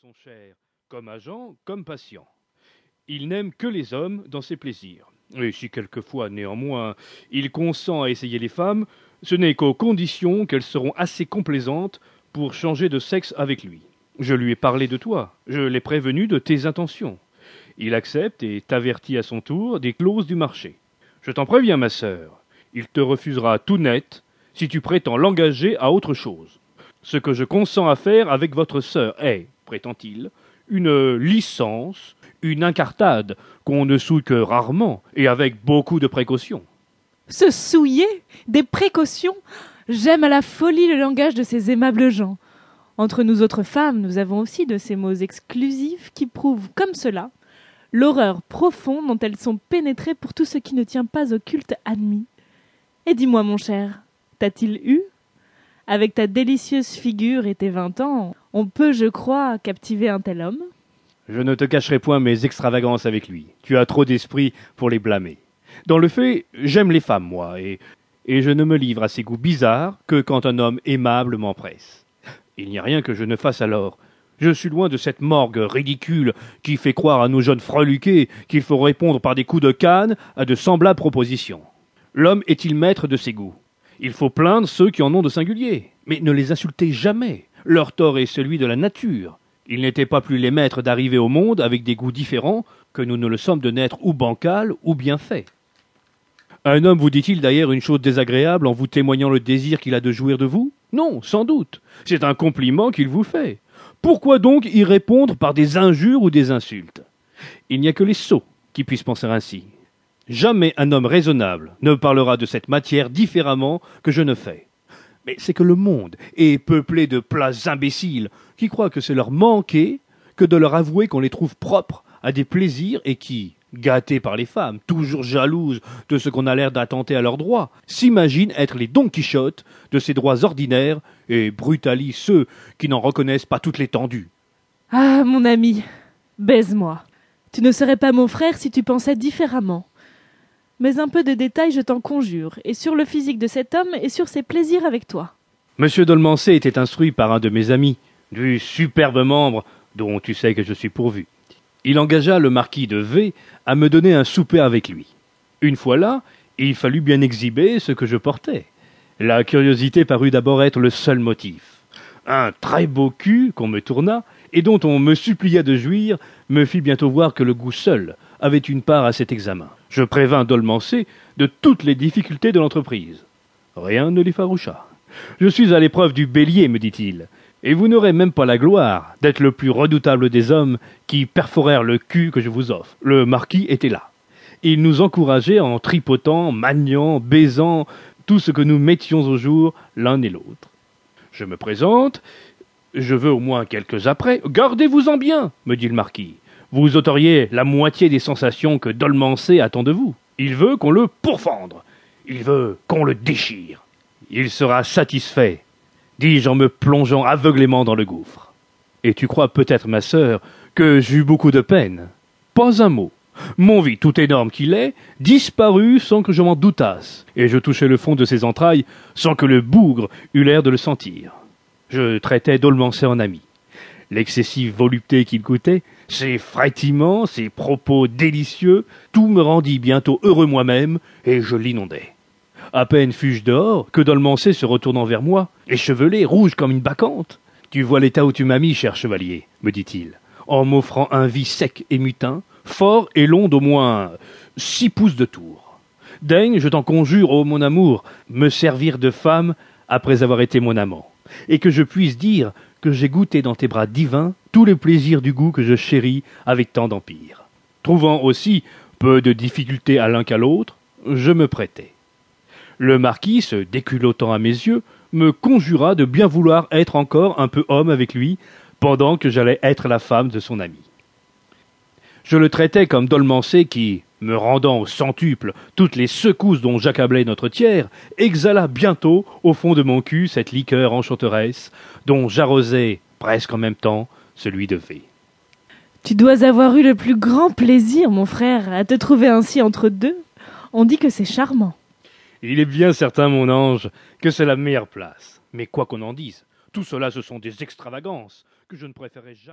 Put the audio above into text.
sont chers, comme agent, comme patient. Il n'aime que les hommes dans ses plaisirs. Et si quelquefois, néanmoins, il consent à essayer les femmes, ce n'est qu'aux conditions qu'elles seront assez complaisantes pour changer de sexe avec lui. Je lui ai parlé de toi, je l'ai prévenu de tes intentions. Il accepte et t'avertit à son tour des clauses du marché. Je t'en préviens, ma sœur, il te refusera tout net si tu prétends l'engager à autre chose. Ce que je consens à faire avec votre sœur est, prétend-il, une licence, une incartade qu'on ne souille que rarement et avec beaucoup de précautions. Se souiller Des précautions? J'aime à la folie le langage de ces aimables gens. Entre nous autres femmes, nous avons aussi de ces mots exclusifs qui prouvent, comme cela, l'horreur profonde dont elles sont pénétrées pour tout ce qui ne tient pas au culte admis. Et dis-moi, mon cher, t'a-t-il eu? Avec ta délicieuse figure et tes vingt ans, on peut, je crois, captiver un tel homme Je ne te cacherai point mes extravagances avec lui. Tu as trop d'esprit pour les blâmer. Dans le fait, j'aime les femmes, moi, et, et je ne me livre à ces goûts bizarres que quand un homme aimable m'empresse. Il n'y a rien que je ne fasse alors. Je suis loin de cette morgue ridicule qui fait croire à nos jeunes freluquets qu'il faut répondre par des coups de canne à de semblables propositions. L'homme est-il maître de ses goûts? Il faut plaindre ceux qui en ont de singuliers, mais ne les insultez jamais. Leur tort est celui de la nature. Ils n'étaient pas plus les maîtres d'arriver au monde avec des goûts différents que nous ne le sommes de naître ou bancal ou bien fait. Un homme vous dit-il d'ailleurs une chose désagréable en vous témoignant le désir qu'il a de jouir de vous? Non, sans doute. C'est un compliment qu'il vous fait. Pourquoi donc y répondre par des injures ou des insultes? Il n'y a que les sots qui puissent penser ainsi. Jamais un homme raisonnable ne parlera de cette matière différemment que je ne fais. Mais c'est que le monde est peuplé de places imbéciles qui croient que c'est leur manquer que de leur avouer qu'on les trouve propres à des plaisirs et qui, gâtés par les femmes, toujours jalouses de ce qu'on a l'air d'attenter à leurs droits, s'imaginent être les Don Quichotte de ces droits ordinaires et brutalisent ceux qui n'en reconnaissent pas toute l'étendue. Ah, mon ami, baise-moi. Tu ne serais pas mon frère si tu pensais différemment. Mais un peu de détails, je t'en conjure, et sur le physique de cet homme et sur ses plaisirs avec toi. Monsieur Dolmancé était instruit par un de mes amis, du superbe membre dont tu sais que je suis pourvu. Il engagea le marquis de V à me donner un souper avec lui. Une fois là, il fallut bien exhiber ce que je portais. La curiosité parut d'abord être le seul motif. Un très beau cul qu'on me tourna, et dont on me supplia de jouir, me fit bientôt voir que le goût seul avait une part à cet examen. Je prévins Dolmancé de toutes les difficultés de l'entreprise. Rien ne l'effaroucha. Je suis à l'épreuve du bélier, me dit-il, et vous n'aurez même pas la gloire d'être le plus redoutable des hommes qui perforèrent le cul que je vous offre. Le marquis était là. Il nous encourageait en tripotant, maniant, baisant tout ce que nous mettions au jour l'un et l'autre. Je me présente, je veux au moins quelques après. Gardez-vous-en bien, me dit le marquis. Vous ôteriez la moitié des sensations que Dolmancé attend de vous. Il veut qu'on le pourfendre. Il veut qu'on le déchire. Il sera satisfait, dis-je en me plongeant aveuglément dans le gouffre. Et tu crois peut-être, ma sœur, que j'eus beaucoup de peine. Pas un mot. Mon vie, tout énorme qu'il est, disparut sans que je m'en doutasse, et je touchai le fond de ses entrailles sans que le bougre eût l'air de le sentir. Je traitais Dolmancé en ami. L'excessive volupté qu'il coûtait, ses frétillements, ses propos délicieux, tout me rendit bientôt heureux moi-même, et je l'inondais. À peine fus-je dehors, que Dolmancé se retournant vers moi, échevelé, rouge comme une bacchante. Tu vois l'état où tu m'as mis, cher chevalier, me dit-il, en m'offrant un vis sec et mutin, fort et long d'au moins six pouces de tour. Daigne, je t'en conjure, ô mon amour, me servir de femme après avoir été mon amant, et que je puisse dire que j'ai goûté dans tes bras divins tous les plaisirs du goût que je chéris avec tant d'empire. Trouvant aussi peu de difficulté à l'un qu'à l'autre, je me prêtai. Le marquis, se déculottant à mes yeux, me conjura de bien vouloir être encore un peu homme avec lui, pendant que j'allais être la femme de son ami. Je le traitais comme Dolmancé qui, me rendant au centuple toutes les secousses dont j'accablais notre tiers, exhala bientôt au fond de mon cul cette liqueur enchanteresse dont j'arrosais presque en même temps celui de V. Tu dois avoir eu le plus grand plaisir, mon frère, à te trouver ainsi entre deux. On dit que c'est charmant. Il est bien certain, mon ange, que c'est la meilleure place. Mais quoi qu'on en dise, tout cela ce sont des extravagances que je ne préférais jamais.